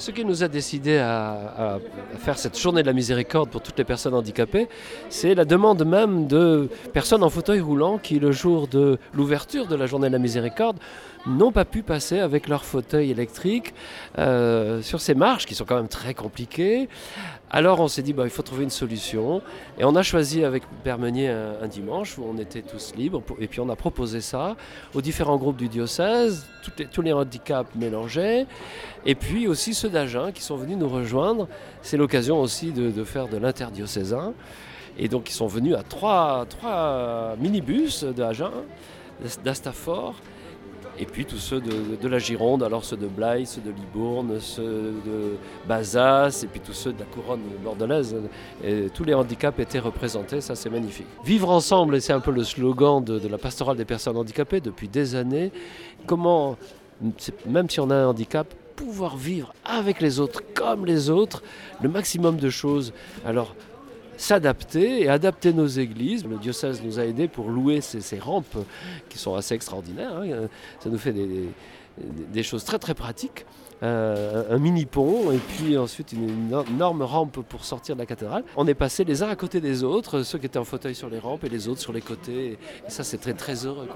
Ce qui nous a décidé à, faire cette journée de la miséricorde pour toutes les personnes handicapées, c'est la demande même de personnes en fauteuil roulant qui, le jour de l'ouverture de la journée de la miséricorde, n'ont pas pu passer avec leur fauteuil électrique euh, sur ces marches qui sont quand même très compliquées. Alors on s'est dit, bah, il faut trouver une solution. Et on a choisi avec Père Meunier un, dimanche où on était tous libres. et puis on a proposé ça aux différents groupes du diocèse, tous les handicaps mélangés. Et puis aussi ceux d'Agen qui sont venus nous rejoindre. C'est l'occasion aussi de, faire de l'interdiocésain. Et donc ils sont venus à trois, trois minibus d'Agen, d'Astafor et puis tous ceux de, la Gironde, alors ceux de Blaye, ceux de Libourne, ceux de Bazas, et puis tous ceux de la couronne bordelaise. Tous les handicaps étaient représentés, ça c'est magnifique. Vivre ensemble, et c'est un peu le slogan de, la pastorale des personnes handicapées depuis des années. Comment, même si on a un handicap, pouvoir vivre avec les autres comme les autres, le maximum de choses. Alors, s'adapter et adapter nos églises. Le diocèse nous a aidés pour louer ces, rampes qui sont assez extraordinaires. Hein. Ça nous fait des, choses très très pratiques. Euh, un mini pont et puis ensuite une, énorme rampe pour sortir de la cathédrale. On est passé les uns à côté des autres, ceux qui étaient en fauteuil sur les rampes et les autres sur les côtés. Et ça, c'est très très heureux.